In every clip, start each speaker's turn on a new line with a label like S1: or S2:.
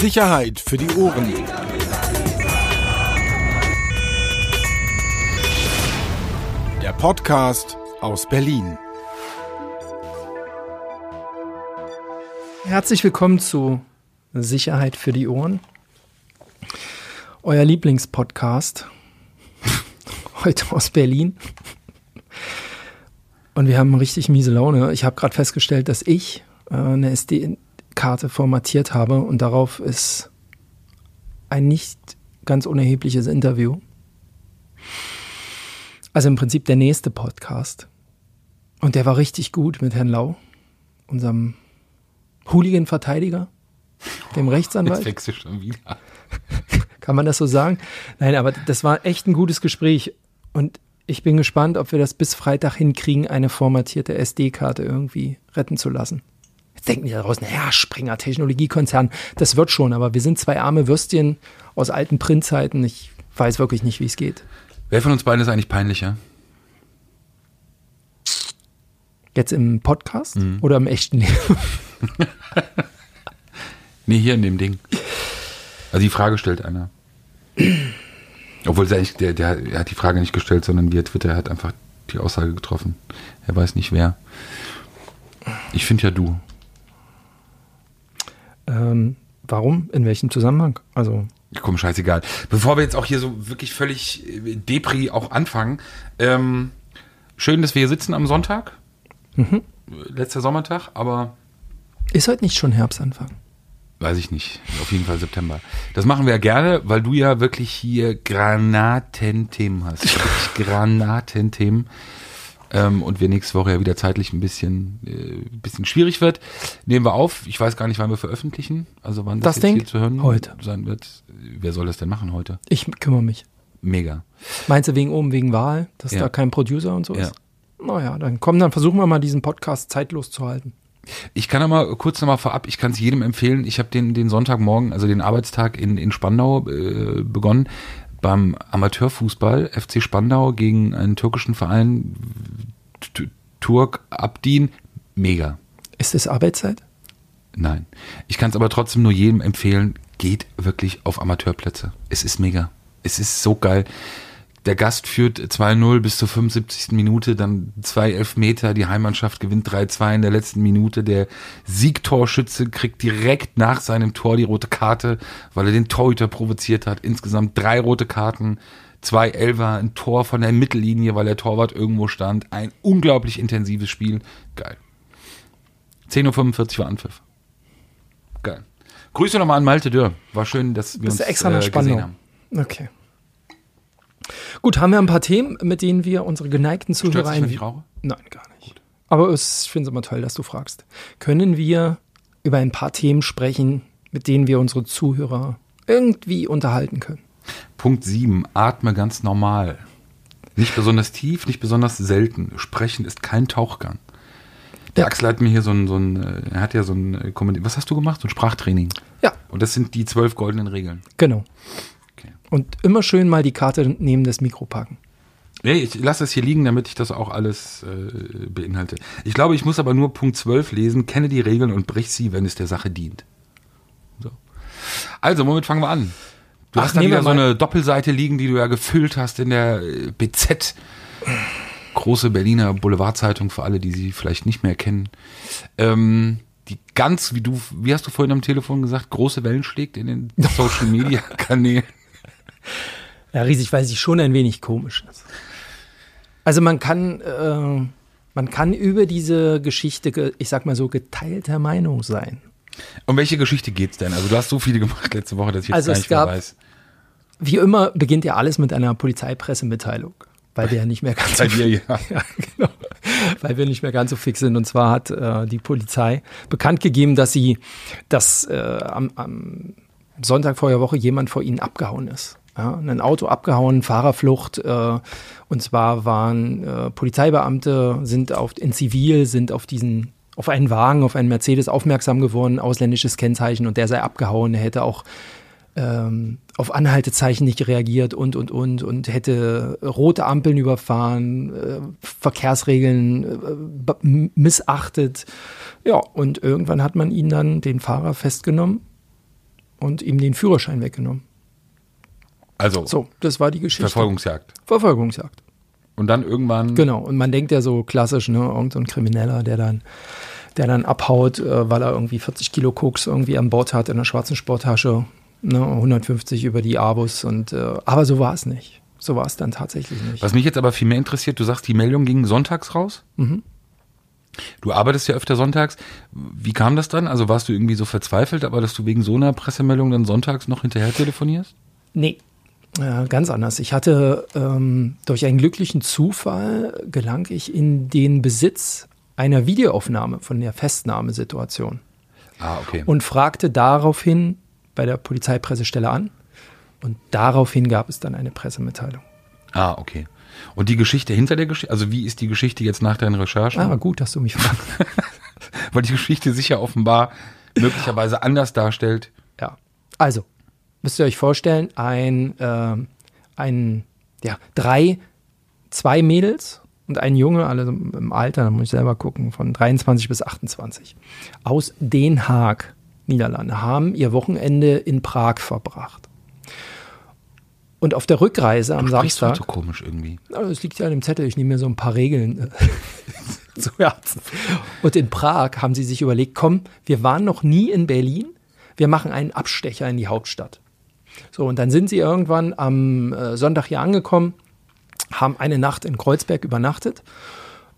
S1: Sicherheit für die Ohren. Der Podcast aus Berlin.
S2: Herzlich willkommen zu Sicherheit für die Ohren. Euer Lieblingspodcast. Heute aus Berlin. Und wir haben richtig miese Laune. Ich habe gerade festgestellt, dass ich äh, eine SD-Karte formatiert habe und darauf ist ein nicht ganz unerhebliches Interview. Also im Prinzip der nächste Podcast. Und der war richtig gut mit Herrn Lau, unserem Hooligan-Verteidiger, dem Rechtsanwalt.
S3: Jetzt du schon wieder.
S2: Kann man das so sagen? Nein, aber das war echt ein gutes Gespräch. Und ich bin gespannt, ob wir das bis Freitag hinkriegen, eine formatierte SD-Karte irgendwie retten zu lassen. Denken die da draußen, ja, Springer, Technologiekonzern, das wird schon, aber wir sind zwei arme Würstchen aus alten Printzeiten. Ich weiß wirklich nicht, wie es geht.
S3: Wer von uns beiden ist eigentlich peinlicher?
S2: Jetzt im Podcast mhm. oder im echten Leben?
S3: nee, hier in dem Ding. Also die Frage stellt einer. Obwohl der, der, der hat die Frage nicht gestellt, sondern via Twitter hat einfach die Aussage getroffen. Er weiß nicht wer. Ich finde ja du.
S2: Ähm, warum? In welchem Zusammenhang? Also.
S3: Komm, scheißegal. Bevor wir jetzt auch hier so wirklich völlig äh, Depri auch anfangen. Ähm, schön, dass wir hier sitzen am Sonntag. Mhm. Letzter Sommertag, aber.
S2: Ist heute nicht schon Herbstanfang?
S3: Weiß ich nicht. Auf jeden Fall September. Das machen wir ja gerne, weil du ja wirklich hier Granatenthemen hast. Granatenthemen. Ähm, und wir nächste Woche ja wieder zeitlich ein bisschen, äh, bisschen schwierig wird. Nehmen wir auf. Ich weiß gar nicht, wann wir veröffentlichen. Also wann
S2: das,
S3: das
S2: Ding? zu hören
S3: heute. sein wird. Wer soll das denn machen heute?
S2: Ich kümmere mich.
S3: Mega.
S2: Meinst du wegen oben, wegen Wahl, dass ja. da kein Producer und so ist? Ja. Naja, dann komm, dann versuchen wir mal diesen Podcast zeitlos zu halten.
S3: Ich kann aber kurz nochmal vorab, ich kann es jedem empfehlen. Ich habe den, den Sonntagmorgen, also den Arbeitstag in, in Spandau äh, begonnen beim Amateurfußball FC Spandau gegen einen türkischen Verein Turk Abdin. Mega.
S2: Ist das Arbeitszeit?
S3: Nein. Ich kann es aber trotzdem nur jedem empfehlen, geht wirklich auf Amateurplätze. Es ist mega. Es ist so geil der Gast führt 2-0 bis zur 75. Minute, dann zwei Elfmeter, die Heimmannschaft gewinnt 3-2 in der letzten Minute. Der Siegtorschütze kriegt direkt nach seinem Tor die rote Karte, weil er den Torhüter provoziert hat. Insgesamt drei rote Karten, zwei Elfer, ein Tor von der Mittellinie, weil der Torwart irgendwo stand. Ein unglaublich intensives Spiel. Geil. 10.45 Uhr war Anpfiff. Geil. Grüße nochmal an Malte Dürr. War schön, dass wir
S2: Bist
S3: uns
S2: extra äh, gesehen haben. Okay. Gut, haben wir ein paar Themen, mit denen wir unsere geneigten Zuhörer
S3: ein. Ich rauche?
S2: Nein, gar nicht. Gut. Aber es, ich finde es immer toll, dass du fragst. Können wir über ein paar Themen sprechen, mit denen wir unsere Zuhörer irgendwie unterhalten können?
S3: Punkt 7. Atme ganz normal. Nicht besonders tief, nicht besonders selten. Sprechen ist kein Tauchgang. Der Axel hat mir hier so ein, so ein, äh, er hat ja so ein, äh, was hast du gemacht? So ein Sprachtraining.
S2: Ja.
S3: Und das sind die zwölf goldenen Regeln.
S2: Genau. Und immer schön mal die Karte neben das Mikro packen.
S3: Nee, ich lasse es hier liegen, damit ich das auch alles äh, beinhalte. Ich glaube, ich muss aber nur Punkt 12 lesen, kenne die Regeln und brich sie, wenn es der Sache dient. So. Also, womit fangen wir an? Du Ach, hast da wieder so eine Doppelseite liegen, die du ja gefüllt hast in der äh, BZ. Große Berliner Boulevardzeitung für alle, die sie vielleicht nicht mehr kennen. Ähm, die ganz, wie du, wie hast du vorhin am Telefon gesagt, große Wellen schlägt in den Social Media Kanälen.
S2: Ja, riesig, weil sie schon ein wenig komisch ist. Also man kann, äh, man kann über diese Geschichte, ich sag mal so, geteilter Meinung sein.
S3: Um welche Geschichte geht's denn? Also du hast so viele gemacht letzte Woche, dass ich jetzt also gar nicht gab, mehr weiß.
S2: Wie immer beginnt ja alles mit einer Polizeipressemitteilung, weil wir ja nicht mehr ganz
S3: so dir, ja.
S2: ja genau, weil wir nicht mehr ganz so fix sind. Und zwar hat äh, die Polizei bekannt gegeben, dass sie, dass äh, am, am Sonntag vor der Woche jemand vor ihnen abgehauen ist. Ja, ein Auto abgehauen, Fahrerflucht. Äh, und zwar waren äh, Polizeibeamte, sind auf, in Zivil, sind auf diesen, auf einen Wagen, auf einen Mercedes aufmerksam geworden, ausländisches Kennzeichen und der sei abgehauen. Er hätte auch ähm, auf Anhaltezeichen nicht reagiert und, und, und, und hätte rote Ampeln überfahren, äh, Verkehrsregeln äh, missachtet. Ja, und irgendwann hat man ihn dann, den Fahrer, festgenommen und ihm den Führerschein weggenommen.
S3: Also
S2: So, das war die Geschichte.
S3: Verfolgungsjagd.
S2: Verfolgungsjagd.
S3: Und dann irgendwann.
S2: Genau. Und man denkt ja so klassisch, ne, irgend so ein Krimineller, der dann, der dann abhaut, äh, weil er irgendwie 40 Kilo Koks irgendwie an Bord hat in einer schwarzen Sporttasche, ne, 150 über die Abus und äh, aber so war es nicht. So war es dann tatsächlich nicht.
S3: Was mich jetzt aber viel mehr interessiert, du sagst, die Meldung ging sonntags raus.
S2: Mhm.
S3: Du arbeitest ja öfter sonntags. Wie kam das dann? Also warst du irgendwie so verzweifelt, aber dass du wegen so einer Pressemeldung dann sonntags noch hinterher telefonierst?
S2: Nee, äh, ganz anders. Ich hatte ähm, durch einen glücklichen Zufall gelang ich in den Besitz einer Videoaufnahme von der Festnahmesituation
S3: Ah, okay.
S2: und fragte daraufhin bei der Polizeipressestelle an. Und daraufhin gab es dann eine Pressemitteilung.
S3: ah, okay. Und die Geschichte hinter der Geschichte, also wie ist die Geschichte jetzt nach deinen Recherchen?
S2: Ah, gut, dass du mich fragst.
S3: Weil die Geschichte sich ja offenbar möglicherweise anders darstellt.
S2: Ja. Also, müsst ihr euch vorstellen, ein, ähm, ein, ja, drei, zwei Mädels und ein Junge, alle im Alter, da muss ich selber gucken, von 23 bis 28, aus Den Haag, Niederlande, haben ihr Wochenende in Prag verbracht. Und auf der Rückreise am
S3: Du
S2: Samstag.
S3: so komisch irgendwie.
S2: Das liegt ja an dem Zettel. Ich nehme mir so ein paar Regeln äh, zu Herzen. Und in Prag haben sie sich überlegt, komm, wir waren noch nie in Berlin. Wir machen einen Abstecher in die Hauptstadt. So, und dann sind sie irgendwann am äh, Sonntag hier angekommen, haben eine Nacht in Kreuzberg übernachtet,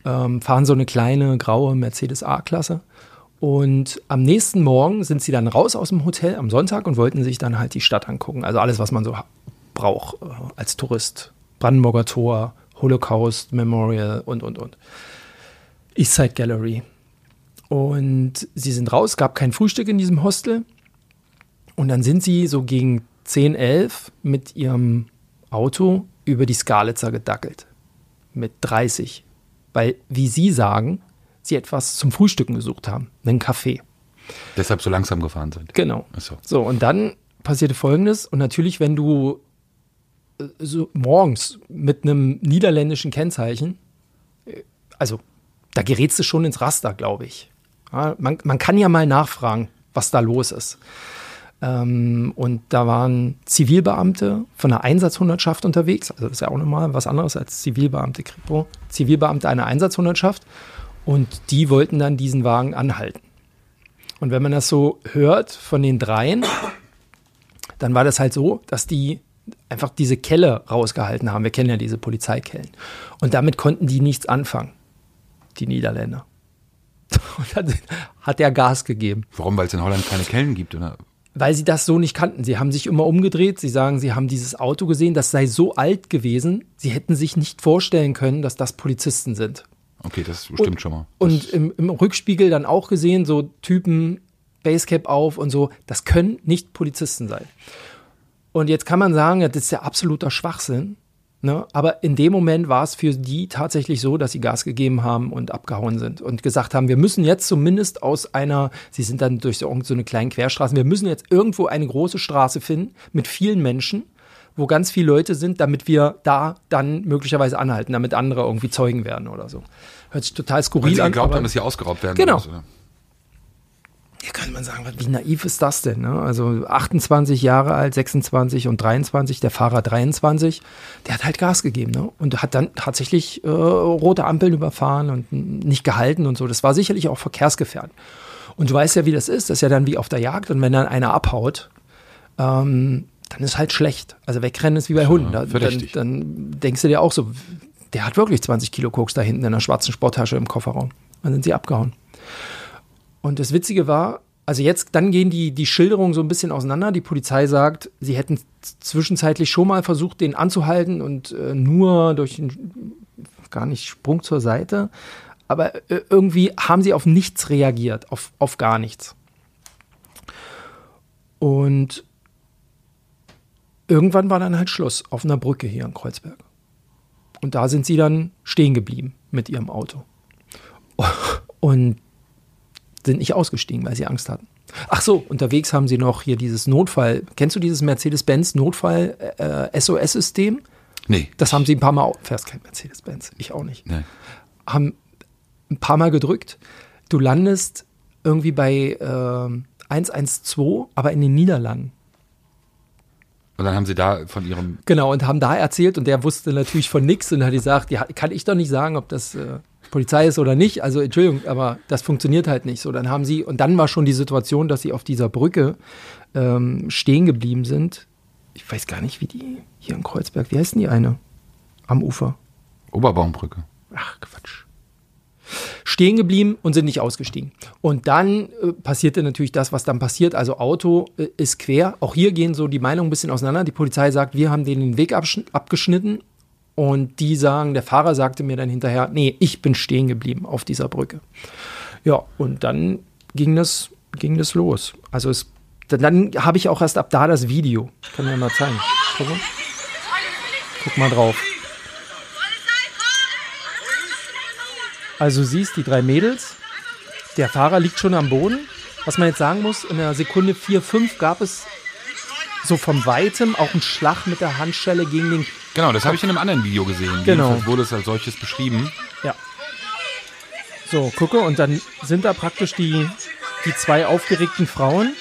S2: ähm, fahren so eine kleine graue Mercedes A-Klasse. Und am nächsten Morgen sind sie dann raus aus dem Hotel am Sonntag und wollten sich dann halt die Stadt angucken. Also alles, was man so braucht äh, als Tourist. Brandenburger Tor, Holocaust Memorial und, und, und. Eastside Gallery. Und sie sind raus, gab kein Frühstück in diesem Hostel. Und dann sind sie so gegen 10, 11 mit ihrem Auto über die Skalitzer gedackelt. Mit 30. Weil, wie sie sagen, sie etwas zum Frühstücken gesucht haben. Einen Kaffee.
S3: Deshalb so langsam gefahren sind.
S2: Genau.
S3: So.
S2: So, und dann passierte Folgendes. Und natürlich, wenn du äh, so morgens mit einem niederländischen Kennzeichen, äh, also da gerätst du schon ins Raster, glaube ich. Ja, man, man kann ja mal nachfragen, was da los ist. Ähm, und da waren Zivilbeamte von der Einsatzhundertschaft unterwegs. Also das ist ja auch nochmal was anderes als Zivilbeamte Kripo. Zivilbeamte einer Einsatzhundertschaft. Und die wollten dann diesen Wagen anhalten. Und wenn man das so hört von den dreien, dann war das halt so, dass die einfach diese Kelle rausgehalten haben. Wir kennen ja diese Polizeikellen. Und damit konnten die nichts anfangen, die Niederländer. Und dann hat er Gas gegeben,
S3: Warum? Weil es in Holland keine Kellen gibt, oder?
S2: Weil sie das so nicht kannten. Sie haben sich immer umgedreht. Sie sagen, sie haben dieses Auto gesehen, das sei so alt gewesen, sie hätten sich nicht vorstellen können, dass das Polizisten sind.
S3: Okay, das stimmt schon mal.
S2: Und im, im Rückspiegel dann auch gesehen, so Typen, Basecap auf und so, das können nicht Polizisten sein. Und jetzt kann man sagen, das ist ja absoluter Schwachsinn. Ne? Aber in dem Moment war es für die tatsächlich so, dass sie Gas gegeben haben und abgehauen sind und gesagt haben, wir müssen jetzt zumindest aus einer, sie sind dann durch so, eine kleine Querstraße, wir müssen jetzt irgendwo eine große Straße finden mit vielen Menschen, wo ganz viele Leute sind, damit wir da dann möglicherweise anhalten, damit andere irgendwie Zeugen werden oder so. Hört sich total skurril
S3: sie
S2: an.
S3: geglaubt haben, dass sie ausgeraubt werden.
S2: Genau.
S3: oder so, ne?
S2: Ja, kann man sagen, wie naiv ist das denn? Ne? Also 28 Jahre alt, 26 und 23, der Fahrer 23, der hat halt Gas gegeben ne? und hat dann tatsächlich äh, rote Ampeln überfahren und nicht gehalten und so. Das war sicherlich auch verkehrsgefährdend. Und du weißt ja, wie das ist. Das ist ja dann wie auf der Jagd und wenn dann einer abhaut, ähm, dann ist halt schlecht. Also wegrennen ist wie bei Hunden. Da, dann, dann denkst du dir auch so, der hat wirklich 20 Kilo Koks da hinten in einer schwarzen Sporttasche im Kofferraum. Dann sind sie abgehauen. Und das Witzige war, also jetzt, dann gehen die, die Schilderungen so ein bisschen auseinander. Die Polizei sagt, sie hätten zwischenzeitlich schon mal versucht, den anzuhalten und äh, nur durch einen, gar nicht Sprung zur Seite. Aber äh, irgendwie haben sie auf nichts reagiert, auf, auf gar nichts. Und irgendwann war dann halt Schluss auf einer Brücke hier in Kreuzberg. Und da sind sie dann stehen geblieben mit ihrem Auto. Und sind nicht ausgestiegen, weil sie Angst hatten. Ach so, unterwegs haben sie noch hier dieses Notfall. Kennst du dieses Mercedes-Benz Notfall äh, SOS-System?
S3: Nee.
S2: Das haben sie ein paar Mal. Fährst kein Mercedes-Benz, ich auch nicht.
S3: Nee.
S2: Haben ein paar Mal gedrückt. Du landest irgendwie bei ähm, 112, aber in den Niederlanden.
S3: Und dann haben sie da von ihrem.
S2: Genau, und haben da erzählt und der wusste natürlich von nichts und hat gesagt, ja, kann ich doch nicht sagen, ob das äh, Polizei ist oder nicht. Also Entschuldigung, aber das funktioniert halt nicht. So, dann haben sie, und dann war schon die Situation, dass sie auf dieser Brücke ähm, stehen geblieben sind. Ich weiß gar nicht, wie die hier in Kreuzberg, wie heißt denn die eine? Am Ufer.
S3: Oberbaumbrücke.
S2: Ach, Quatsch. Stehen geblieben und sind nicht ausgestiegen. Und dann äh, passierte natürlich das, was dann passiert. Also Auto äh, ist quer. Auch hier gehen so die Meinungen ein bisschen auseinander. Die Polizei sagt, wir haben denen den Weg abgeschnitten. Und die sagen, der Fahrer sagte mir dann hinterher, nee, ich bin stehen geblieben auf dieser Brücke. Ja, und dann ging das, ging das los. Also es, dann, dann habe ich auch erst ab da das Video. Ich kann mir mal zeigen. Guck mal, Guck mal drauf. Also siehst die drei Mädels. Der Fahrer liegt schon am Boden. Was man jetzt sagen muss, in der Sekunde 4, 5 gab es so vom Weitem auch einen Schlag mit der Handschelle gegen den.
S3: Genau, das habe ich in einem anderen Video gesehen.
S2: Genau.
S3: Jedenfalls wurde es als solches beschrieben.
S2: Ja. So, gucke, und dann sind da praktisch die, die zwei aufgeregten Frauen,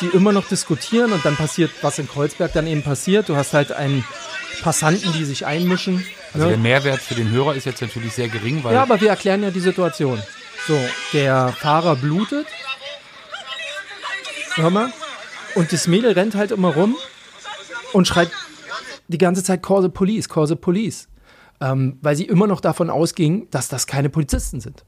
S2: die immer noch diskutieren und dann passiert, was in Kreuzberg dann eben passiert. Du hast halt einen Passanten, die sich einmischen.
S3: Also
S2: ne?
S3: der Mehrwert für den Hörer ist jetzt natürlich sehr gering, weil
S2: Ja, aber wir erklären ja die Situation. So, der Fahrer blutet. Hör mal. Und das Mädel rennt halt immer rum und schreit die ganze Zeit Call the Police, Call the Police. Ähm, weil sie immer noch davon ausging, dass das keine Polizisten sind.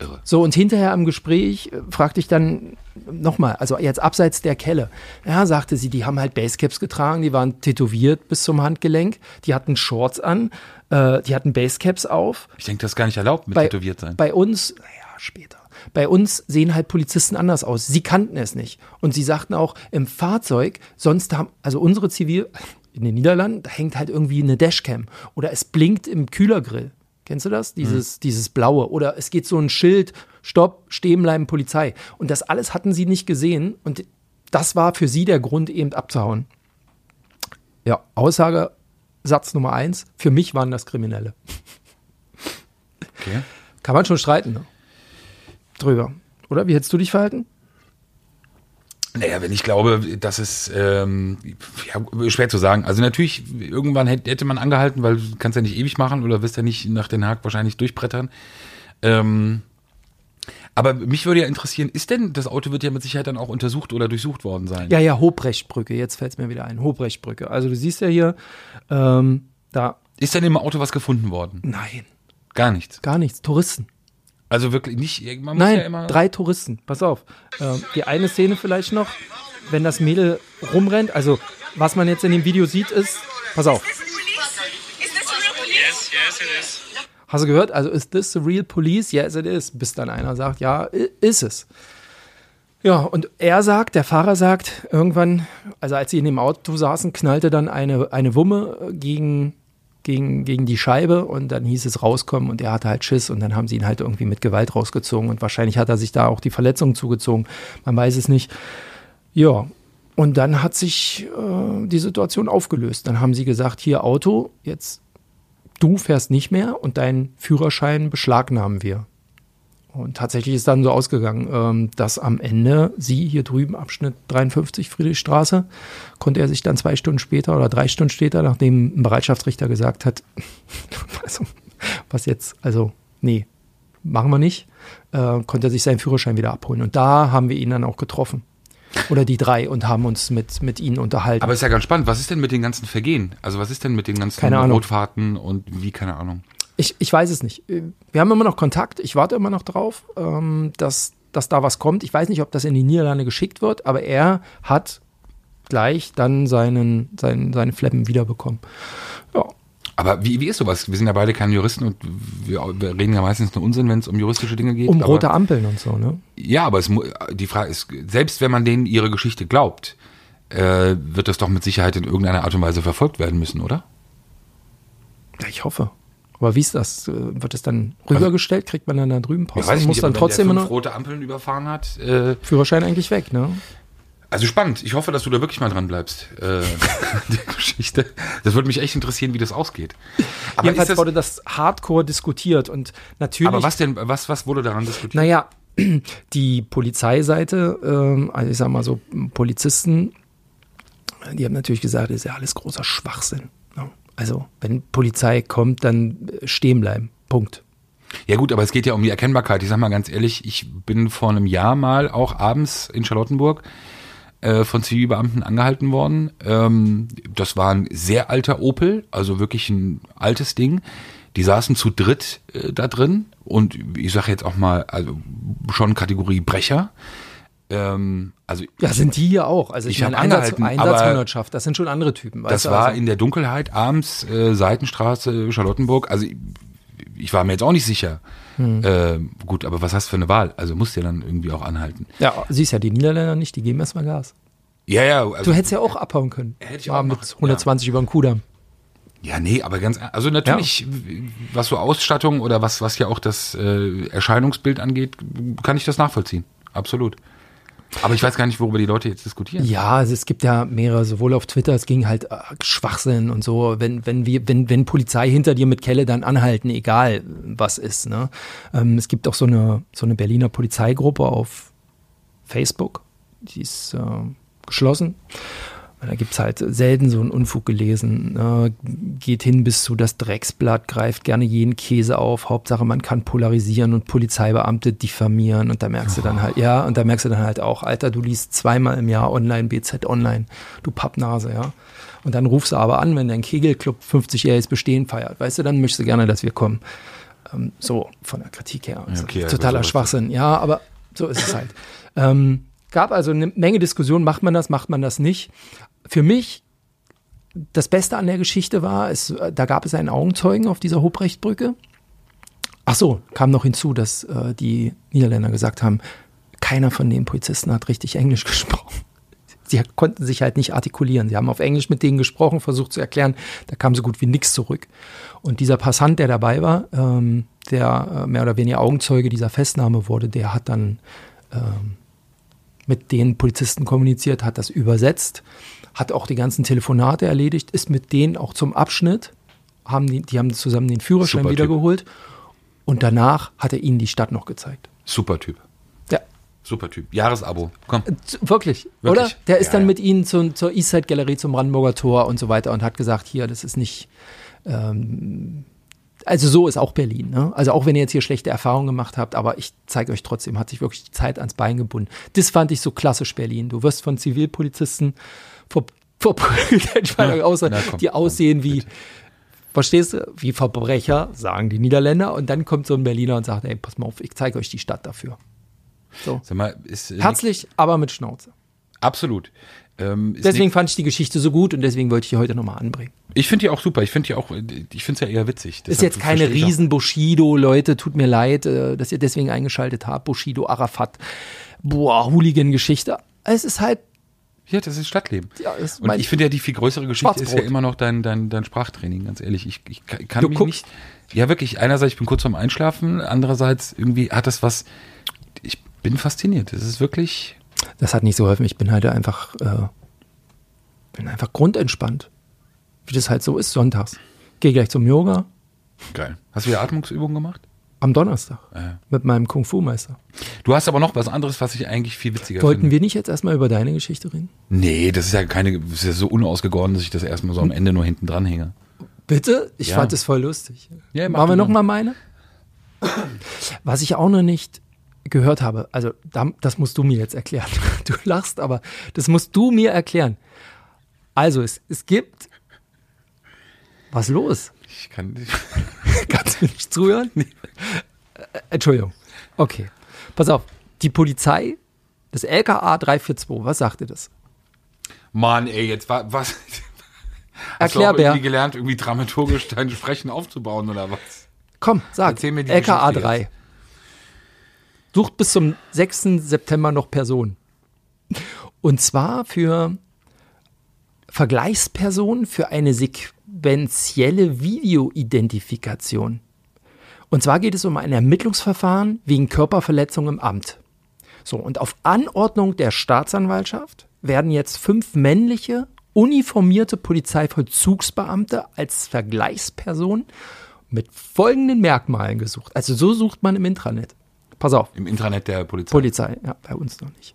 S3: irre.
S2: So, und hinterher im Gespräch äh, fragte ich dann nochmal, also jetzt abseits der Kelle. Ja, sagte sie, die haben halt Basecaps getragen, die waren tätowiert bis zum Handgelenk, die hatten Shorts an, äh, die hatten Basecaps auf.
S3: Ich denke, das ist gar nicht erlaubt mit
S2: Bei,
S3: tätowiert sein.
S2: bei uns, naja, später. Bei uns sehen halt Polizisten anders aus. Sie kannten es nicht. Und sie sagten auch, im Fahrzeug, sonst haben, also unsere Zivil, in den Niederlanden, da hängt halt irgendwie eine Dashcam. Oder es blinkt im Kühlergrill. Kennst du das? Dieses, dieses Blaue. Oder es geht so ein Schild, Stopp, stehen bleiben, Polizei. Und das alles hatten sie nicht gesehen. Und das war für sie der Grund, eben abzuhauen. Ja, Aussage, Satz Nummer eins, für mich waren das Kriminelle.
S3: Okay.
S2: Kann man schon streiten, ne? Drüber. Oder? Wie hättest du dich verhalten?
S3: Naja, wenn ich glaube, das ist ähm, ja, schwer zu sagen. Also natürlich, irgendwann hätte, man angehalten, weil du kannst ja nicht ewig machen oder wirst ja nicht nach Den Haag wahrscheinlich durchbrettern. Ähm, aber mich würde ja interessieren, ist denn, das Auto wird ja mit Sicherheit dann auch untersucht oder durchsucht worden sein.
S2: Ja, ja, Hobrechtbrücke. Jetzt fällt es mir wieder ein. Hobrechtbrücke. Also du siehst ja hier, ähm, da,
S3: Ist denn im Auto was gefunden worden?
S2: nein,
S3: Gar nichts.
S2: gar nichts. Touristen.
S3: Also wirklich nicht, man muss
S2: Nein,
S3: ja immer.
S2: drei Touristen. Pass auf. Ähm, die eine Szene vielleicht noch, wenn das Mädel rumrennt. Also, was man jetzt in dem Video sieht, ist, pass auf.
S4: Yes, yes, it is.
S2: Hast du gehört? Also, ist this the real police? Yes, it is. Bis dann einer sagt, ja, ist es. Ja, und er sagt, der Fahrer sagt, irgendwann, also als sie in dem Auto saßen, knallte dann eine, eine Wumme gegen, gegen, gegen die Scheibe und dann hieß es rauskommen und er hatte halt Schiss und dann haben sie ihn halt irgendwie mit Gewalt rausgezogen und wahrscheinlich hat er sich da auch die Verletzung zugezogen. Man weiß es nicht. Ja, und dann hat sich äh, die Situation aufgelöst. Dann haben sie gesagt, hier Auto, jetzt du fährst nicht mehr und deinen Führerschein beschlagnahmen wir. Und tatsächlich ist dann so ausgegangen, ähm, dass am Ende sie hier drüben, Abschnitt 53 Friedrichstraße, konnte er sich dann zwei Stunden später oder drei Stunden später, nachdem ein Bereitschaftsrichter gesagt hat, also, was jetzt, also, nee, machen wir nicht, äh, konnte er sich seinen Führerschein wieder abholen. Und da haben wir ihn dann auch getroffen. Oder die drei und haben uns mit, mit ihnen unterhalten.
S3: Aber ist ja ganz spannend. Was ist denn mit den ganzen Vergehen? Also was ist denn mit den ganzen
S2: Keine.
S3: Rotfahrten und wie, keine Ahnung.
S2: Ich, ich weiß es nicht. Wir haben immer noch Kontakt. Ich warte immer noch drauf, ähm, dass, dass da was kommt. Ich weiß nicht, ob das in die Niederlande geschickt wird, aber er hat gleich dann seinen, seinen, seine Fleppen wiederbekommen. Ja.
S3: Aber wie, wie ist sowas? Wir sind ja beide keine Juristen und wir, wir reden ja meistens nur Unsinn, wenn es um juristische Dinge geht.
S2: Um
S3: aber,
S2: rote Ampeln und so, ne?
S3: Ja, aber es, die Frage ist, selbst wenn man denen ihre Geschichte glaubt, äh, wird das doch mit Sicherheit in irgendeiner Art und Weise verfolgt werden müssen, oder?
S2: Ja, Ich hoffe. Aber wie ist das? Äh, Wird es dann rübergestellt? Kriegt man dann da drüben Post?
S3: weiß ich
S2: und muss
S3: nicht,
S2: dann
S3: aber wenn
S2: trotzdem
S3: der rote Ampeln überfahren hat. Äh,
S2: Führerschein eigentlich weg, ne?
S3: also spannend. Ich hoffe, dass du da wirklich mal dran bleibst. Äh, die Geschichte. Das würde mich echt interessieren, wie das ausgeht. Aber,
S2: Jedenfalls
S3: das,
S2: wurde das hardcore diskutiert und natürlich.
S3: aber was denn, was, was wurde daran diskutiert?
S2: Naja, die Polizeiseite, ähm, also ich sag mal so Polizisten, die haben natürlich gesagt, das ist ja alles großer Schwachsinn. Also wenn Polizei kommt, dann äh, stehen bleiben. Punkt.
S3: Ja gut, aber es geht ja um die Erkennbarkeit. Ich sag mal ganz ehrlich, ich bin vor einem Jahr mal auch abends in Charlottenburg äh, von Zivilbeamten angehalten worden. Ähm, das war ein sehr alter Opel, also wirklich ein altes Ding. Die saßen zu dritt äh, da drin und ich sage jetzt auch mal, also schon Kategorie Brecher. Ähm, also
S2: Ja, sind die hier auch. Also ich,
S3: Ich hab
S2: meine Einsatz,
S3: angehalten, aber
S2: Einsatzhundertschaft, das sind schon andere Typen. weißt
S3: Das war
S2: also,
S3: in der Dunkelheit abends, äh, Seitenstraße, Charlottenburg. Also ich, ich war mir jetzt auch nicht sicher.
S2: Hm.
S3: Äh, gut, aber was hast du für eine Wahl? Also musst du ja dann irgendwie auch anhalten.
S2: Ja, siehst ja, die Niederländer nicht, die geben erstmal Gas.
S3: Ja, ja. Also,
S2: Du hättest ja auch abhauen können.
S3: Hätte ich
S2: Mal
S3: auch
S2: mit
S3: machen,
S2: 120 über den Kudamm.
S3: ja, nee, aber ganz, also natürlich, was so Ausstattung oder was, was ja auch das äh, Erscheinungsbild angeht, kann ich das nachvollziehen. Absolut. Aber ich weiß gar nicht, worüber die Leute jetzt diskutieren.
S2: Ja, also es gibt ja mehrere, sowohl auf Twitter, es ging halt äh, Schwachsinn und so, wenn, wenn wir, wenn, wenn Polizei hinter dir mit Kelle dann anhalten, egal was ist, ne? Ähm, es gibt auch so eine, so eine Berliner Polizeigruppe auf Facebook, die ist äh, geschlossen. Da gibt's halt selten so einen Unfug gelesen. Ne? Geht hin bis zu das Drecksblatt, greift gerne jeden Käse auf. Hauptsache, man kann polarisieren und Polizeibeamte diffamieren. Und da merkst du dann halt, ja, und da merkst du dann halt auch, Alter, du liest zweimal im Jahr online, BZ online, du Pappnase, ja. Und dann rufst du aber an, wenn dein Kegelclub 50-jähriges Bestehen feiert. Weißt du, dann möchtest du gerne, dass wir kommen. Ähm, so, von der Kritik her. Also,
S3: okay,
S2: totaler Schwachsinn. Ja, aber so ist es halt. Ähm, gab also eine Menge Diskussionen, macht man das, macht man das nicht. Für mich, das Beste an der Geschichte war, es, da gab es einen Augenzeugen auf dieser Hobrechtbrücke. Ach so, kam noch hinzu, dass äh, die Niederländer gesagt haben, keiner von den Polizisten hat richtig Englisch gesprochen. Sie konnten sich halt nicht artikulieren. Sie haben auf Englisch mit denen gesprochen, versucht zu erklären, da kam so gut wie nichts zurück. Und dieser Passant, der dabei war, ähm, der äh, mehr oder weniger Augenzeuge dieser Festnahme wurde, der hat dann ähm, mit den Polizisten kommuniziert, hat das übersetzt, hat auch die ganzen Telefonate erledigt, ist mit denen auch zum Abschnitt, haben die, die haben zusammen den Führerschein
S3: Super Typ.
S2: wiedergeholt und danach hat er ihnen die Stadt noch gezeigt.
S3: Super Typ.
S2: Ja,
S3: Super Typ. Jahresabo. Komm.
S2: Z- Wirklich,
S3: Wirklich?
S2: oder? Der ist
S3: Ja,
S2: dann
S3: ja.
S2: mit ihnen zu, zur Eastside Galerie, zum Brandenburger Tor und so weiter und hat gesagt, hier, das ist nicht, ähm, also so ist auch Berlin. Ne? Also auch wenn ihr jetzt hier schlechte Erfahrungen gemacht habt, aber ich zeige euch trotzdem, hat sich wirklich die Zeit ans Bein gebunden. Das fand ich so klassisch Berlin. Du wirst von Zivilpolizisten ver verprügelt, Entschuldigung, außer
S3: na komm,
S2: die aussehen wie, verstehst du, wie Verbrecher, sagen die Niederländer und dann kommt so ein Berliner und sagt, ey, pass mal auf, ich zeige euch die Stadt dafür. So.
S3: Mal, ist, äh,
S2: Herzlich, aber mit Schnauze.
S3: Absolut. Ähm, ist
S2: Deswegen fand ich die Geschichte so gut und deswegen wollte ich die heute nochmal anbringen.
S3: ich finde die auch super. Ich finde die auch, ich finde es ja eher witzig.
S2: Ist
S3: Deshalb
S2: jetzt keine riesen Bushido, Leute, tut mir leid, äh, dass ihr deswegen eingeschaltet habt. Bushido, Arafat, boah, Hooligan-Geschichte. Es ist halt,
S3: Ja, das ist Stadtleben.
S2: ja, es
S3: Und ich finde ja, die viel größere Geschichte ist ja immer noch dein, dein, dein Sprachtraining, ganz ehrlich. Ich, ich kann
S2: Du
S3: mich
S2: guckst.
S3: nicht. Ja, wirklich. Einerseits, ich bin kurz vorm Einschlafen. Andererseits, irgendwie hat das was. Ich bin fasziniert. Das ist wirklich.
S2: Das hat nicht so geholfen. Ich bin halt einfach, äh, bin einfach grundentspannt. Wie das halt so ist, sonntags. Gehe gleich zum Yoga
S3: Geil. Hast du wieder Atmungsübungen gemacht?
S2: am Donnerstag
S3: Ja.
S2: mit meinem Kung-Fu-Meister.
S3: Du hast aber noch was anderes, was ich eigentlich viel witziger
S2: Wollten
S3: finde.
S2: wir nicht jetzt erstmal über deine Geschichte reden?
S3: Nee, das ist ja keine, das ist ja so unausgegoren, dass ich das erstmal so am Ende nur hinten dran hänge.
S2: Bitte? Ich
S3: Ja.
S2: fand es voll lustig.
S3: Ja, mach
S2: Machen wir
S3: du
S2: noch mal meine? Was ich auch noch nicht gehört habe, also da, das musst du mir jetzt erklären. Du lachst, aber das musst du mir erklären. Also es, es gibt was los?
S3: Ich kann
S2: Kannst du nicht zuhören? Äh, Entschuldigung. Okay. Pass auf. Die Polizei, das LKA 342, was sagte das?
S3: Mann, ey, jetzt war was. Hast du irgendwie gelernt, irgendwie dramaturgisch dein Sprechen aufzubauen oder was?
S2: Komm, sag.
S3: Erzähl mir die
S2: LKA
S3: Geschichte
S2: 3. Sucht bis zum 6. September noch Personen. Und zwar für Vergleichspersonen für eine sequentielle Videoidentifikation. Und zwar geht es um ein Ermittlungsverfahren wegen Körperverletzung im Amt. So, und auf Anordnung der Staatsanwaltschaft werden jetzt fünf männliche, uniformierte Polizeivollzugsbeamte als Vergleichsperson mit folgenden Merkmalen gesucht. Also so sucht man im Intranet. Pass auf.
S3: Im Intranet der Polizei.
S2: Polizei, ja, bei uns noch nicht.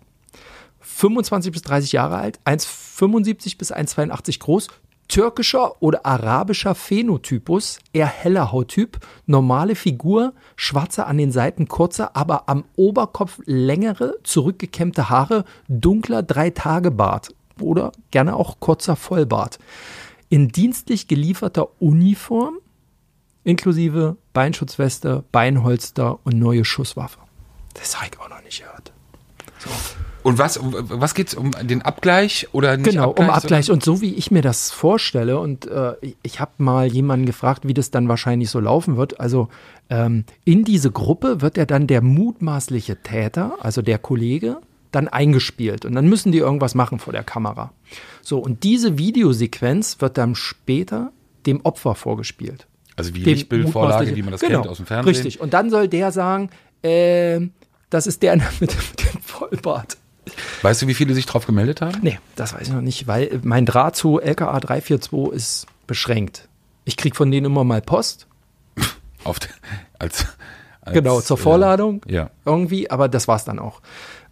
S2: 25 bis 30 Jahre alt, 1,75 bis 1,82 groß, türkischer oder arabischer Phänotypus, eher heller Hauttyp, normale Figur, schwarze an den Seiten kurze, aber am Oberkopf längere, zurückgekämmte Haare, dunkler Drei-Tage-Bart oder gerne auch kurzer Vollbart. In dienstlich gelieferter Uniform, inklusive Beinschutzweste, Beinholster und neue Schusswaffe. Das habe ich auch noch nicht gehört.
S3: Und was, um, was geht's um den Abgleich oder nicht
S2: Genau, um Abgleich. Und so wie ich mir das vorstelle, und äh, ich, ich habe mal jemanden gefragt, wie das dann wahrscheinlich so laufen wird. Also ähm, in diese Gruppe wird ja dann der mutmaßliche Täter, also der Kollege, dann eingespielt. Und dann müssen die irgendwas machen vor der Kamera. So, und diese Videosequenz wird dann später dem Opfer vorgespielt.
S3: Also wie Lichtbildvorlage, wie man das
S2: genau,
S3: kennt aus dem Fernsehen.
S2: Richtig. Und dann soll der sagen, ähm, das ist der mit, mit dem Vollbart.
S3: Weißt du, wie viele sich drauf gemeldet haben?
S2: Nee, das weiß ich noch nicht, weil mein Draht zu LKA 342 ist beschränkt. Ich krieg von denen immer mal Post,
S3: Auf, de- als, als,
S2: genau, zur
S3: äh,
S2: Vorladung
S3: ja.
S2: irgendwie, aber das war's dann auch.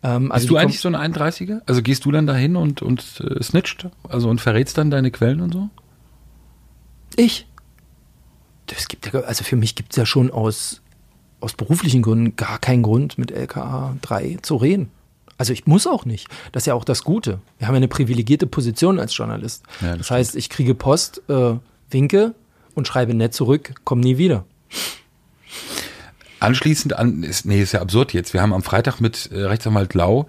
S2: Ähm, also
S3: Bist du eigentlich so ein 31er? Also gehst du dann dahin und, und äh, snitcht? Also und verrätst dann deine Quellen und so?
S2: Ich? Das gibt ja, also für mich gibt es ja schon aus, aus beruflichen Gründen gar keinen Grund, mit LKA 3 zu reden. Also ich muss auch nicht. Das ist ja auch das Gute. Wir haben ja eine privilegierte Position als Journalist.
S3: Ja, das
S2: das heißt, ich kriege Post, äh, winke und schreibe nett zurück, komm nie wieder.
S3: Anschließend an, ist, nee, ist ja absurd jetzt. Wir haben am Freitag mit äh, Rechtsanwalt Lau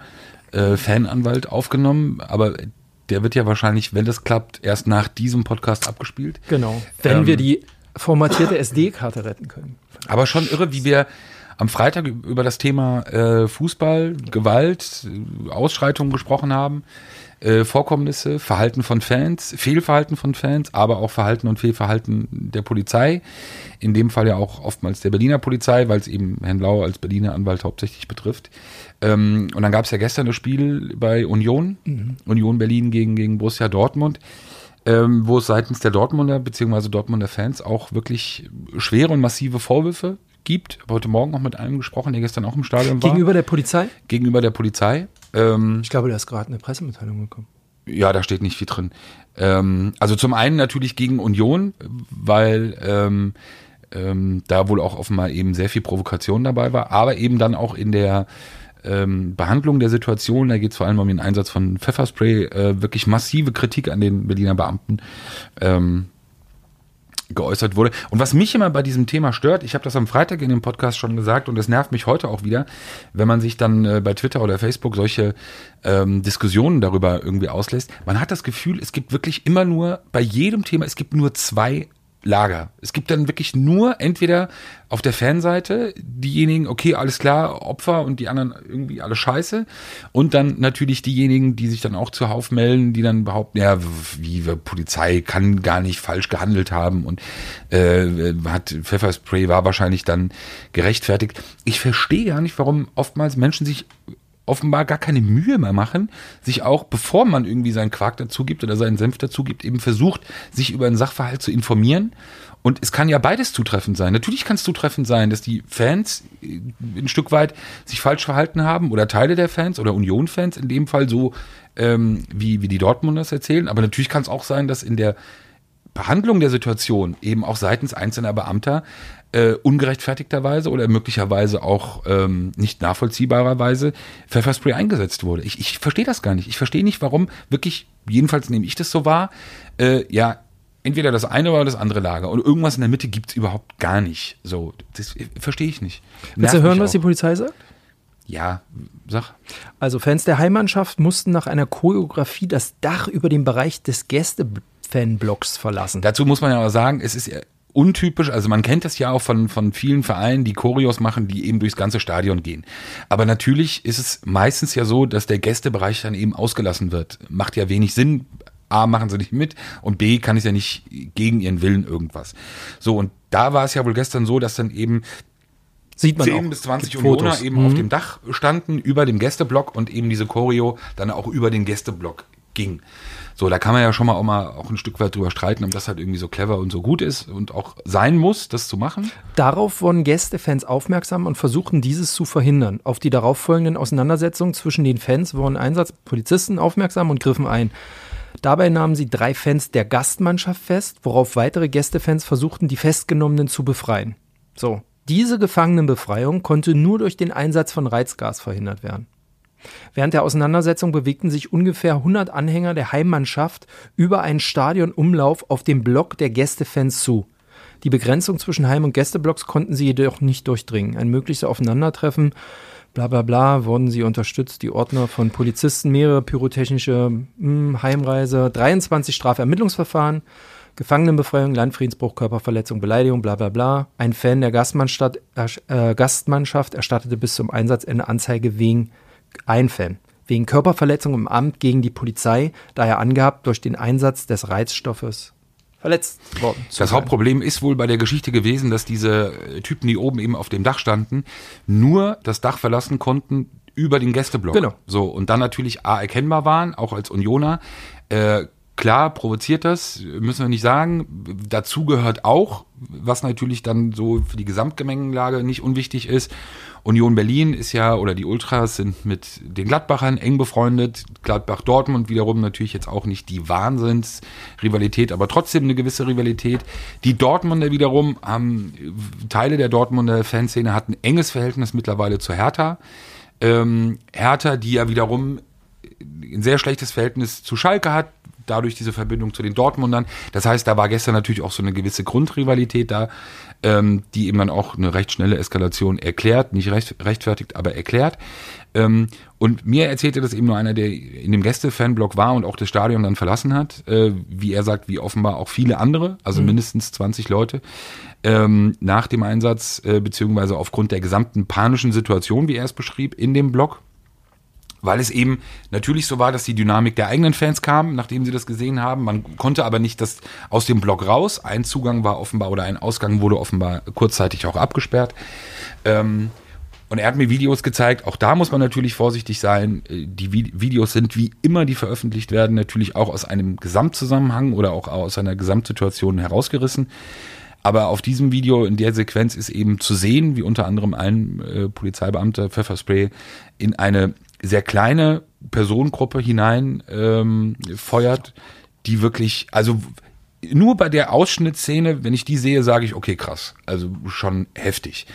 S3: äh, Fananwalt aufgenommen, aber der wird ja wahrscheinlich, wenn das klappt, erst nach diesem Podcast abgespielt.
S2: Genau. Wenn
S3: Ähm,
S2: wir die formatierte SD-Karte retten können.
S3: Aber schon irre, wie wir am Freitag über das Thema äh, Fußball, Gewalt, Ausschreitungen gesprochen haben, äh, Vorkommnisse, Verhalten von Fans, Fehlverhalten von Fans, aber auch Verhalten und Fehlverhalten der Polizei. In dem Fall ja auch oftmals der Berliner Polizei, weil es eben Herrn Lau als Berliner Anwalt hauptsächlich betrifft. Ähm, und dann gab es ja gestern das Spiel bei Union, Union Berlin gegen, gegen Borussia Dortmund ähm, wo es seitens der Dortmunder bzw. Dortmunder Fans auch wirklich schwere und massive Vorwürfe gibt. Ich habe heute Morgen noch mit einem gesprochen, der gestern auch im Stadion war.
S2: Gegenüber der Polizei?
S3: gegenüber der Polizei. Ähm,
S2: Ich glaube, da ist gerade eine Pressemitteilung gekommen.
S3: ja, da steht nicht viel drin. Ähm, also zum einen natürlich gegen Union, weil ähm, ähm, da wohl auch offenbar eben sehr viel Provokation dabei war, aber eben dann auch in der ähm, Behandlung der Situation, da geht es vor allem um den Einsatz von Pfefferspray, äh, wirklich massive Kritik an den Berliner Beamten ähm, geäußert wurde. Und was mich immer bei diesem Thema stört, ich habe das am Freitag in dem Podcast schon gesagt und es nervt mich heute auch wieder, wenn man sich dann äh, bei Twitter oder Facebook solche ähm, Diskussionen darüber irgendwie auslässt. Man hat das Gefühl, es gibt wirklich immer nur bei jedem Thema, es gibt nur zwei Lager. Es gibt dann wirklich nur entweder auf der Fanseite diejenigen, okay, alles klar, Opfer und die anderen irgendwie alle scheiße. Und dann natürlich diejenigen, die sich dann auch zuhauf melden, die dann behaupten, ja, wie Polizei kann gar nicht falsch gehandelt haben und äh, hat Pfefferspray war wahrscheinlich dann gerechtfertigt. Ich verstehe gar nicht, warum oftmals Menschen sich offenbar gar keine Mühe mehr machen, sich auch, bevor man irgendwie seinen Quark dazu gibt oder seinen Senf dazu gibt, eben versucht, sich über einen Sachverhalt zu informieren. Und es kann ja beides zutreffend sein. Natürlich kann es zutreffend sein, dass die Fans äh, ein Stück weit sich falsch verhalten haben oder Teile der Fans oder Union-Fans in dem Fall so, ähm, wie, wie die Dortmunders erzählen. Aber natürlich kann es auch sein, dass in der Behandlung der Situation eben auch seitens einzelner Beamter äh, ungerechtfertigterweise oder möglicherweise auch ähm, nicht nachvollziehbarerweise Pfefferspray eingesetzt wurde. Ich, ich verstehe das gar nicht. Ich verstehe nicht, warum wirklich, jedenfalls nehme ich das so wahr, äh, ja, entweder das eine oder das andere Lager. Und irgendwas in der Mitte gibt's überhaupt gar nicht. So, das äh, verstehe ich nicht.
S2: Willst du hören, was die
S3: auch.
S2: Polizei sagt?
S3: Ja, sag.
S2: Also Fans der Heimmannschaft mussten nach einer Choreografie das Dach über dem Bereich des Gäste-Fanblocks verlassen.
S3: Dazu muss man ja aber sagen, es ist ja untypisch, also man kennt das ja auch von, von vielen Vereinen, die Choreos machen, die eben durchs ganze Stadion gehen. Aber natürlich ist es meistens ja so, dass der Gästebereich dann eben ausgelassen wird. Macht ja wenig Sinn. A, machen sie nicht mit und B, kann es ja nicht gegen ihren Willen irgendwas. So, und da war es ja wohl gestern so, dass dann eben
S2: Sieht man
S3: 10
S2: auch.
S3: bis 20
S2: Gibt
S3: Unioner eben auf dem Dach standen, über dem Gästeblock und eben diese Choreo dann auch über den Gästeblock ging. So, da kann man ja schon mal auch mal auch ein Stück weit drüber streiten, ob das halt irgendwie so clever und so gut ist und auch sein muss, das zu machen.
S2: Darauf wurden Gästefans aufmerksam und versuchten dieses zu verhindern. Auf die darauffolgenden Auseinandersetzungen zwischen den Fans wurden Einsatzpolizisten aufmerksam und griffen ein. Dabei nahmen sie drei Fans der Gastmannschaft fest, worauf weitere Gästefans versuchten, die Festgenommenen zu befreien. So, diese Gefangenenbefreiung konnte nur durch den Einsatz von Reizgas verhindert werden. Während der Auseinandersetzung bewegten sich ungefähr 100 Anhänger der Heimmannschaft über einen Stadionumlauf auf den Block der Gästefans zu. Die Begrenzung zwischen Heim- und Gästeblocks konnten sie jedoch nicht durchdringen. Ein mögliches Aufeinandertreffen, bla bla bla, wurden sie unterstützt. Die Ordner von Polizisten, mehrere pyrotechnische mh, Heimreise, 23 Strafermittlungsverfahren, Gefangenenbefreiung, Landfriedensbruch, Körperverletzung, Beleidigung, bla bla bla. Ein Fan der Gastmannschaft, äh, Gastmannschaft erstattete bis zum Einsatzende Anzeige wegen ein Fan wegen Körperverletzung im Amt gegen die Polizei, da er angehabt durch den Einsatz des Reizstoffes verletzt worden.
S3: Das
S2: sein.
S3: Hauptproblem ist wohl bei der Geschichte gewesen, dass diese äh, Typen, die oben eben auf dem Dach standen, nur das Dach verlassen konnten über den Gästeblock.
S2: Genau.
S3: So, und dann natürlich A, erkennbar waren, auch als Unioner. Äh, klar, provoziert das, müssen wir nicht sagen. Dazu gehört auch, was natürlich dann so für die Gesamtgemengenlage nicht unwichtig ist. Union Berlin ist ja, oder die Ultras sind mit den Gladbachern eng befreundet. Gladbach-Dortmund wiederum natürlich jetzt auch nicht die Wahnsinns-Rivalität, aber trotzdem eine gewisse Rivalität. Die Dortmunder wiederum haben, Teile der Dortmunder Fanszene hatten enges Verhältnis mittlerweile zu Hertha. Ähm, Hertha, die ja wiederum ein sehr schlechtes Verhältnis zu Schalke hat, dadurch diese Verbindung zu den Dortmundern. Das heißt, da war gestern natürlich auch so eine gewisse Grundrivalität da, ähm, die eben dann auch eine recht schnelle Eskalation erklärt, nicht recht, rechtfertigt, aber erklärt. Ähm, und mir erzählte das eben nur einer, der in dem Gäste-Fanblock war und auch das Stadion dann verlassen hat, äh, wie er sagt, wie offenbar auch viele andere, also mindestens 20 Leute, ähm, nach dem Einsatz, äh, beziehungsweise aufgrund der gesamten panischen Situation, wie er es beschrieb, in dem Block weil es eben natürlich so war, dass die Dynamik der eigenen Fans kam, nachdem sie das gesehen haben. Man konnte aber nicht das aus dem Block raus. Ein Zugang war offenbar oder ein Ausgang wurde offenbar kurzzeitig auch abgesperrt. Ähm, und er hat mir Videos gezeigt. Auch da muss man natürlich vorsichtig sein. Äh, Die Vi- Videos sind wie immer, die veröffentlicht werden, natürlich auch aus einem Gesamtzusammenhang oder auch aus einer Gesamtsituation herausgerissen. Aber auf diesem Video in der Sequenz ist eben zu sehen, wie unter anderem ein äh, Polizeibeamter Pfefferspray in eine sehr kleine Personengruppe hinein ähm, feuert, die wirklich, also nur bei der Ausschnittszene, wenn ich die sehe, sage ich, okay, krass, also schon heftig.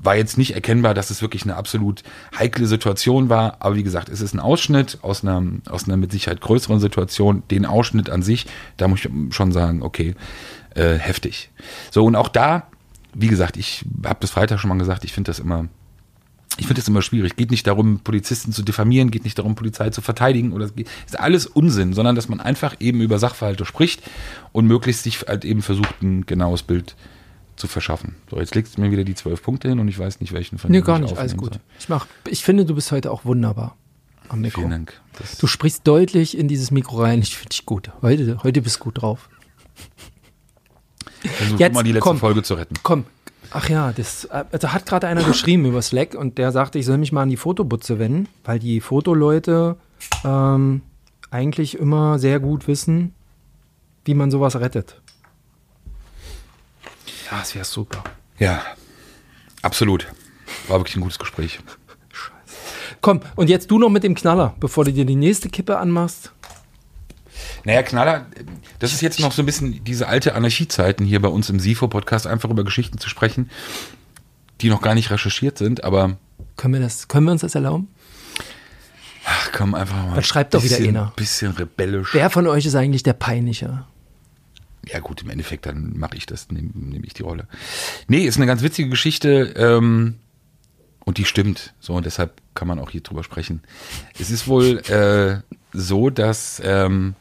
S3: War jetzt nicht erkennbar, dass es wirklich eine absolut heikle Situation war, aber wie gesagt, es ist ein Ausschnitt aus einer, aus einer mit Sicherheit größeren Situation. Den Ausschnitt an sich, da muss ich schon sagen, okay, äh, heftig. So, und auch da, wie gesagt, ich habe das Freitag schon mal gesagt, ich finde das immer ich finde das immer schwierig. Geht nicht darum, Polizisten zu diffamieren, geht nicht darum, Polizei zu verteidigen oder ist alles Unsinn, sondern dass man einfach eben über Sachverhalte spricht und möglichst sich halt eben versucht, ein genaues Bild zu verschaffen. So, jetzt legst du mir wieder die zwölf Punkte hin und ich weiß nicht, welchen von
S2: Nee, gar
S3: ich
S2: nicht, alles gut. Ich, mach, ich finde, du bist heute auch wunderbar am
S3: soll.
S2: Mikro.
S3: Vielen Dank. Das,
S2: Du sprichst deutlich in dieses Mikro rein. Ich finde dich gut. Heute, heute bist du gut drauf.
S3: versuch
S2: Jetzt,
S3: mal die letzte
S2: komm.
S3: Folge zu retten.
S2: Komm. Ach ja, das äh, da hat gerade einer geschrieben über Slack und der sagte, ich soll mich mal an die Fotobutze wenden, weil die Fotoleute ähm, eigentlich immer sehr gut wissen, wie man sowas rettet. Ja, das wäre super.
S3: Ja, absolut. War wirklich ein gutes Gespräch.
S2: Komm, und jetzt du noch mit dem Knaller, bevor du dir die nächste Kippe anmachst.
S3: Naja, Knaller, das ist jetzt noch so ein bisschen diese alte Anarchiezeiten hier bei uns im SIFO-Podcast, einfach über Geschichten zu sprechen, die noch gar nicht recherchiert sind, aber
S2: Können wir, das, können wir uns das erlauben?
S3: ach komm, einfach mal.
S2: Dann schreibt doch wieder einer.
S3: Bisschen rebellisch.
S2: Wer von euch ist eigentlich der Peinliche?
S3: Ja gut, im Endeffekt, dann mache ich das, nehme nehm ich die Rolle. Nee, ist eine ganz witzige Geschichte ähm, und die stimmt. So, und deshalb kann man auch hier drüber sprechen. Es ist wohl äh, so, dass ähm,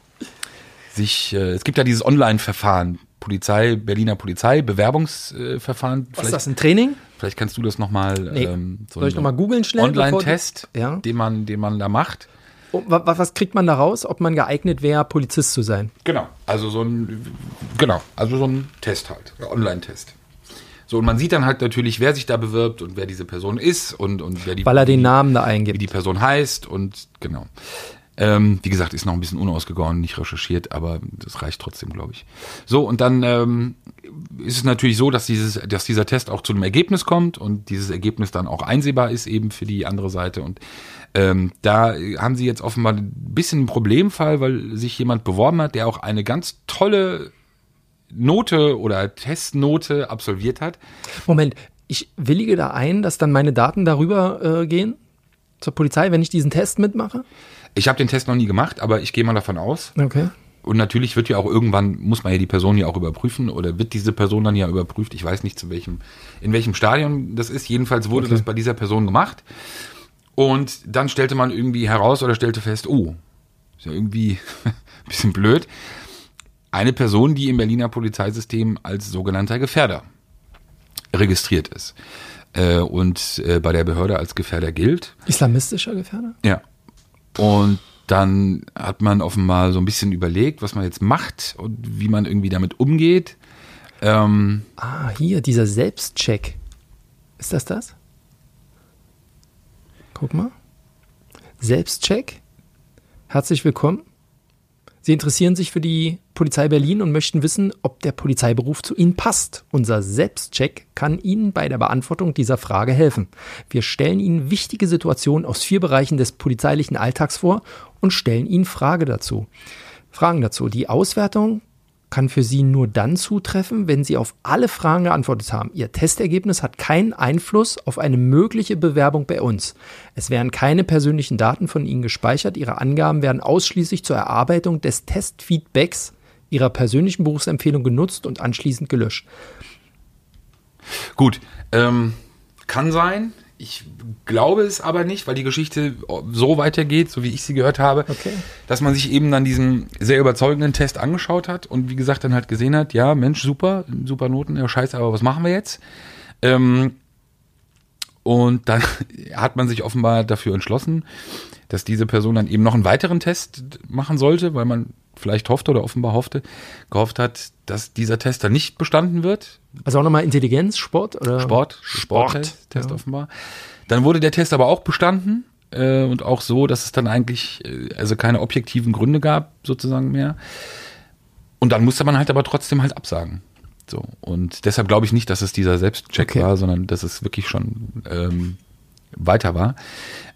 S3: sich, äh, es gibt ja dieses Online-Verfahren, Polizei, Berliner Polizei, Bewerbungsverfahren.
S2: Was ist das, ein Training?
S3: Vielleicht kannst du das nochmal.
S2: Nee.
S3: Ähm, so
S2: Soll ich
S3: ein
S2: noch mal googeln schnell,
S3: Online-Test,
S2: Ja.
S3: den, man, den man da macht.
S2: Oh, wa- wa- was kriegt man da raus, ob man geeignet wäre, Polizist zu sein?
S3: Genau, also so ein, genau, also so ein Test halt, Online-Test. So, und man sieht dann halt natürlich, wer sich da bewirbt und wer diese Person ist und, und wer die,
S2: Weil er den
S3: wie,
S2: Namen da
S3: wie
S2: eingibt.
S3: die Person heißt und genau. Ähm, wie gesagt, ist noch ein bisschen unausgegoren, nicht recherchiert, aber das reicht trotzdem, glaube ich. So, und dann ähm, ist es natürlich so, dass, dieses, dass dieser Test auch zu einem Ergebnis kommt und dieses Ergebnis dann auch einsehbar ist eben für die andere Seite. Und ähm, da haben sie jetzt offenbar ein bisschen einen Problemfall, weil sich jemand beworben hat, der auch eine ganz tolle Note oder Testnote absolviert hat.
S2: Moment, ich willige da ein, dass dann meine Daten darüber äh, gehen zur Polizei, wenn ich diesen Test mitmache?
S3: Ich habe den Test noch nie gemacht, aber ich gehe mal davon aus.
S2: Okay.
S3: Und natürlich wird ja auch irgendwann, muss man ja die Person ja auch überprüfen oder wird diese Person dann ja überprüft. Ich weiß nicht, zu welchem, in welchem Stadion das ist. Jedenfalls wurde
S2: Okay.
S3: das bei dieser Person gemacht. Und dann stellte man irgendwie heraus oder stellte fest, oh, ist ja irgendwie ein bisschen blöd. Eine Person, die im Berliner Polizeisystem als sogenannter Gefährder registriert ist äh, und äh, bei der Behörde als Gefährder gilt.
S2: Islamistischer Gefährder?
S3: Ja. Und dann hat man offenbar so ein bisschen überlegt, was man jetzt macht und wie man irgendwie damit umgeht. Ähm,
S2: Ah, hier, dieser Selbstcheck. Ist das das? Guck mal. Selbstcheck. Herzlich willkommen. Sie interessieren sich für die Polizei Berlin und möchten wissen, ob der Polizeiberuf zu Ihnen passt. Unser Selbstcheck kann Ihnen bei der Beantwortung dieser Frage helfen. Wir stellen Ihnen wichtige Situationen aus vier Bereichen des polizeilichen Alltags vor und stellen Ihnen Frage dazu. Fragen dazu. Die Auswertung kann für Sie nur dann zutreffen, wenn Sie auf alle Fragen geantwortet haben. Ihr Testergebnis hat keinen Einfluss auf eine mögliche Bewerbung bei uns. Es werden keine persönlichen Daten von Ihnen gespeichert. Ihre Angaben werden ausschließlich zur Erarbeitung des Testfeedbacks Ihrer persönlichen Berufsempfehlung genutzt und anschließend gelöscht.
S3: gut, ähm, kann sein. Ich glaube es aber nicht, weil die Geschichte so weitergeht, so wie ich sie gehört habe,
S2: Okay.
S3: dass man sich eben dann diesen sehr überzeugenden Test angeschaut hat und wie gesagt dann halt gesehen hat, ja, Mensch, super, super Noten, ja scheiße, aber was machen wir jetzt? Ähm, und dann hat man sich offenbar dafür entschlossen, dass diese Person dann eben noch einen weiteren Test machen sollte, weil man vielleicht hoffte oder offenbar hoffte, gehofft hat, dass dieser Test dann nicht bestanden wird.
S2: Also auch nochmal Intelligenz, Sport oder
S3: Sport,
S2: Sport.
S3: Sporttest Test
S2: ja.
S3: offenbar. Dann wurde der Test aber auch bestanden äh, und auch so, dass es dann eigentlich äh, also keine objektiven Gründe gab sozusagen mehr. Und dann musste man halt aber trotzdem halt absagen. So und deshalb glaube ich nicht, dass es dieser Selbstcheck
S2: Okay.
S3: war, sondern dass es wirklich schon ähm, weiter war.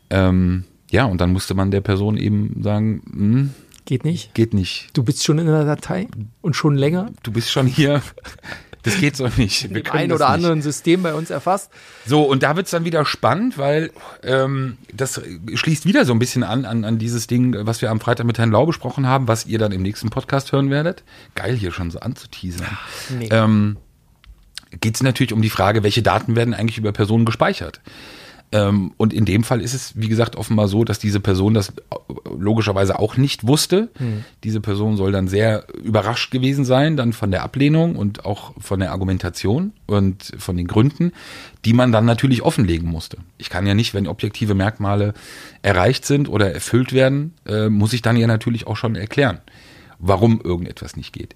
S3: Ähm, ja, und dann musste man der Person eben sagen, hm,
S2: Geht nicht.
S3: geht nicht.
S2: Du bist schon in der Datei und schon länger.
S3: Du bist schon hier. Das geht so nicht. Wir
S2: Im
S3: können
S2: ein oder anderen System bei uns erfasst.
S3: So, und da wird's dann wieder spannend, weil ähm, das schließt wieder so ein bisschen an, an an dieses Ding, was wir am Freitag mit Herrn Lau besprochen haben, was ihr dann im nächsten Podcast hören werdet. Geil, hier schon so anzuteasern.
S2: nee.
S3: Ähm, geht's natürlich um die Frage, welche Daten werden eigentlich über Personen gespeichert? Ähm, und in dem Fall ist es, wie gesagt, offenbar so, dass diese Person das logischerweise auch nicht wusste. Diese Person soll dann sehr überrascht gewesen sein, dann von der Ablehnung und auch von der Argumentation und von den Gründen, die man dann natürlich offenlegen musste. Ich kann ja nicht, wenn objektive Merkmale erreicht sind oder erfüllt werden, äh, muss ich dann ja natürlich auch schon erklären, warum irgendetwas nicht geht.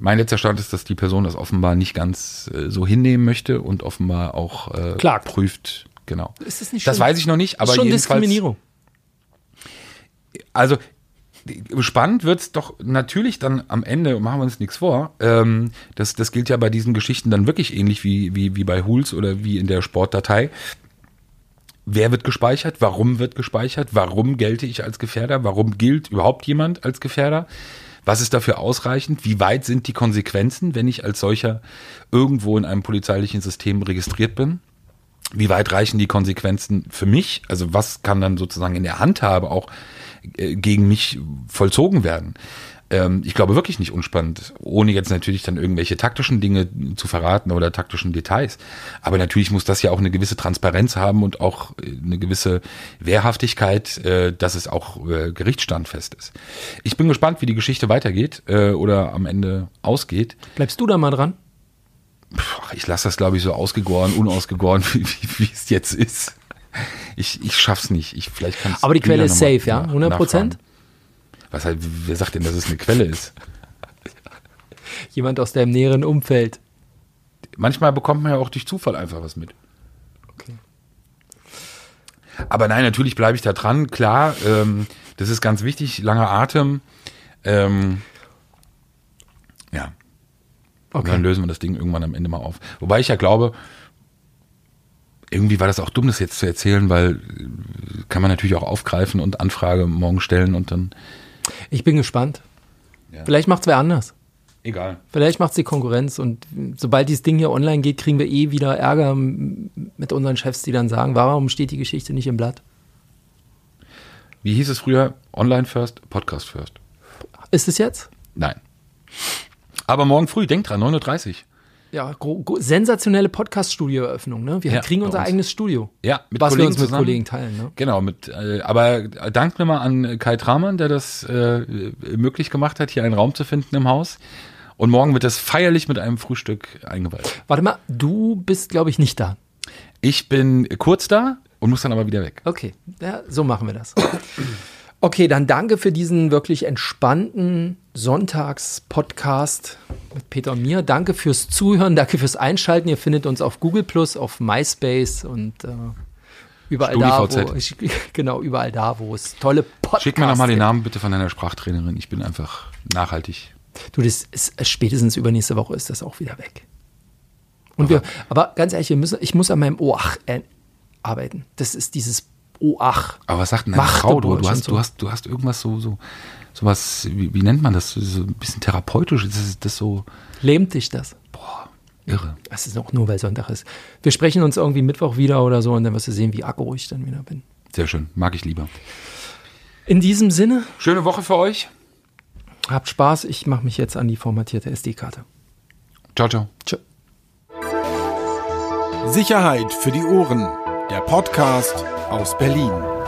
S3: Mein letzter Stand ist, dass die Person das offenbar nicht ganz äh, so hinnehmen möchte und offenbar auch äh, prüft. Genau.
S2: Ist das nicht
S3: Das
S2: schon-
S3: weiß ich noch nicht, aber
S2: ist schon
S3: jedenfalls,
S2: Diskriminierung.
S3: also spannend wird's doch natürlich dann am Ende, machen wir uns nichts vor, ähm, das, das gilt ja bei diesen Geschichten dann wirklich ähnlich wie, wie, wie bei Hools oder wie in der Sportdatei. Wer wird gespeichert? Warum wird gespeichert? Warum gelte ich als Gefährder? Warum gilt überhaupt jemand als Gefährder? Was ist dafür ausreichend? Wie weit sind die Konsequenzen, wenn ich als solcher irgendwo in einem polizeilichen System registriert bin? Wie weit reichen die Konsequenzen für mich? Also was kann dann sozusagen in der Handhabe auch äh, gegen mich vollzogen werden? Ähm, ich glaube wirklich nicht unspannend, ohne jetzt natürlich dann irgendwelche taktischen Dinge zu verraten oder taktischen Details. Aber natürlich muss das ja auch eine gewisse Transparenz haben und auch äh, eine gewisse Wehrhaftigkeit, äh, dass es auch äh, gerichtsstandfest ist. Ich bin gespannt, wie die Geschichte weitergeht äh, oder am Ende ausgeht.
S2: Bleibst du da mal dran?
S3: Ich lasse das, glaube ich, so ausgegoren, unausgegoren, wie, wie, es jetzt ist. Ich, ich schaff's nicht. Ich, vielleicht kann's
S2: Aber die Quelle ist safe, ja?
S3: nach-
S2: 100 Prozent?
S3: Was halt, wer sagt denn, dass es eine Quelle ist?
S2: Jemand aus deinem näheren Umfeld.
S3: Manchmal bekommt man ja auch durch Zufall einfach was mit.
S2: Okay.
S3: Aber nein, natürlich bleibe ich da dran. Klar, ähm, das ist ganz wichtig. Langer Atem. Ähm. Und
S2: Okay.
S3: dann lösen wir das Ding irgendwann am Ende mal auf. Wobei ich ja glaube, irgendwie war das auch dumm, das jetzt zu erzählen, weil äh, kann man natürlich auch aufgreifen und Anfrage morgen stellen und dann
S2: Ich bin gespannt.
S3: Ja.
S2: Vielleicht macht's wer anders.
S3: egal.
S2: Vielleicht macht's die Konkurrenz und sobald dieses Ding hier online geht, kriegen wir eh wieder Ärger mit unseren Chefs, die dann sagen, warum steht die Geschichte nicht im Blatt?
S3: Wie hieß es früher? Online first, Podcast first.
S2: Ist es jetzt?
S3: Nein. Aber morgen früh, denk dran, 9.30 Uhr.
S2: Ja, sensationelle Podcast-Studio-Eröffnung. Ne? Wir
S3: Ja,
S2: kriegen unser
S3: uns.
S2: eigenes Studio.
S3: Ja, mit
S2: was wir
S3: Kollegen
S2: uns mit
S3: zusammen.
S2: Kollegen teilen. Ne?
S3: Genau, mit, äh, aber Dank nochmal an Kai Tramann, der das äh, möglich gemacht hat, hier einen Raum zu finden im Haus. Und morgen wird das feierlich mit einem Frühstück eingeweiht.
S2: Warte mal, du bist, glaube ich, nicht da.
S3: Ich bin kurz da und muss dann aber wieder weg.
S2: Okay, ja, so machen wir das. Okay, dann danke für diesen wirklich entspannten Sonntags-Podcast mit Peter und mir. Danke fürs Zuhören, danke fürs Einschalten. Ihr findet uns auf Google Plus, auf MySpace und äh, überall da,
S3: StudiVZ.
S2: wo ich, genau überall da, wo es tolle Podcasts
S3: Schick mir nochmal den. Namen bitte von deiner Sprachtrainerin. Ich bin einfach nachhaltig.
S2: Du, das ist spätestens übernächste Woche ist das auch wieder weg. Und wir, aber ganz ehrlich, wir müssen, ich muss an meinem OAch äh, arbeiten. Das ist dieses OAch.
S3: Aber was sagt denn deine Frau? Du, du, hast,
S2: so.
S3: du, hast, du hast irgendwas so, so, sowas, wie, wie nennt man das? So ein bisschen therapeutisch. Ist das, das so
S2: Lähmt dich das?
S3: irre?
S2: Das ist auch nur, weil Sonntag ist. Wir sprechen uns irgendwie Mittwoch wieder oder so und dann wirst du sehen, wie aggro ich dann wieder bin.
S3: Sehr schön. Mag ich lieber.
S2: In diesem Sinne,
S3: Schöne Woche für euch.
S2: habt Spaß. Ich mache mich jetzt an die formatierte SD-Karte.
S3: Ciao, ciao.
S2: Tschö.
S1: Sicherheit für die Ohren. Der Podcast aus Berlin.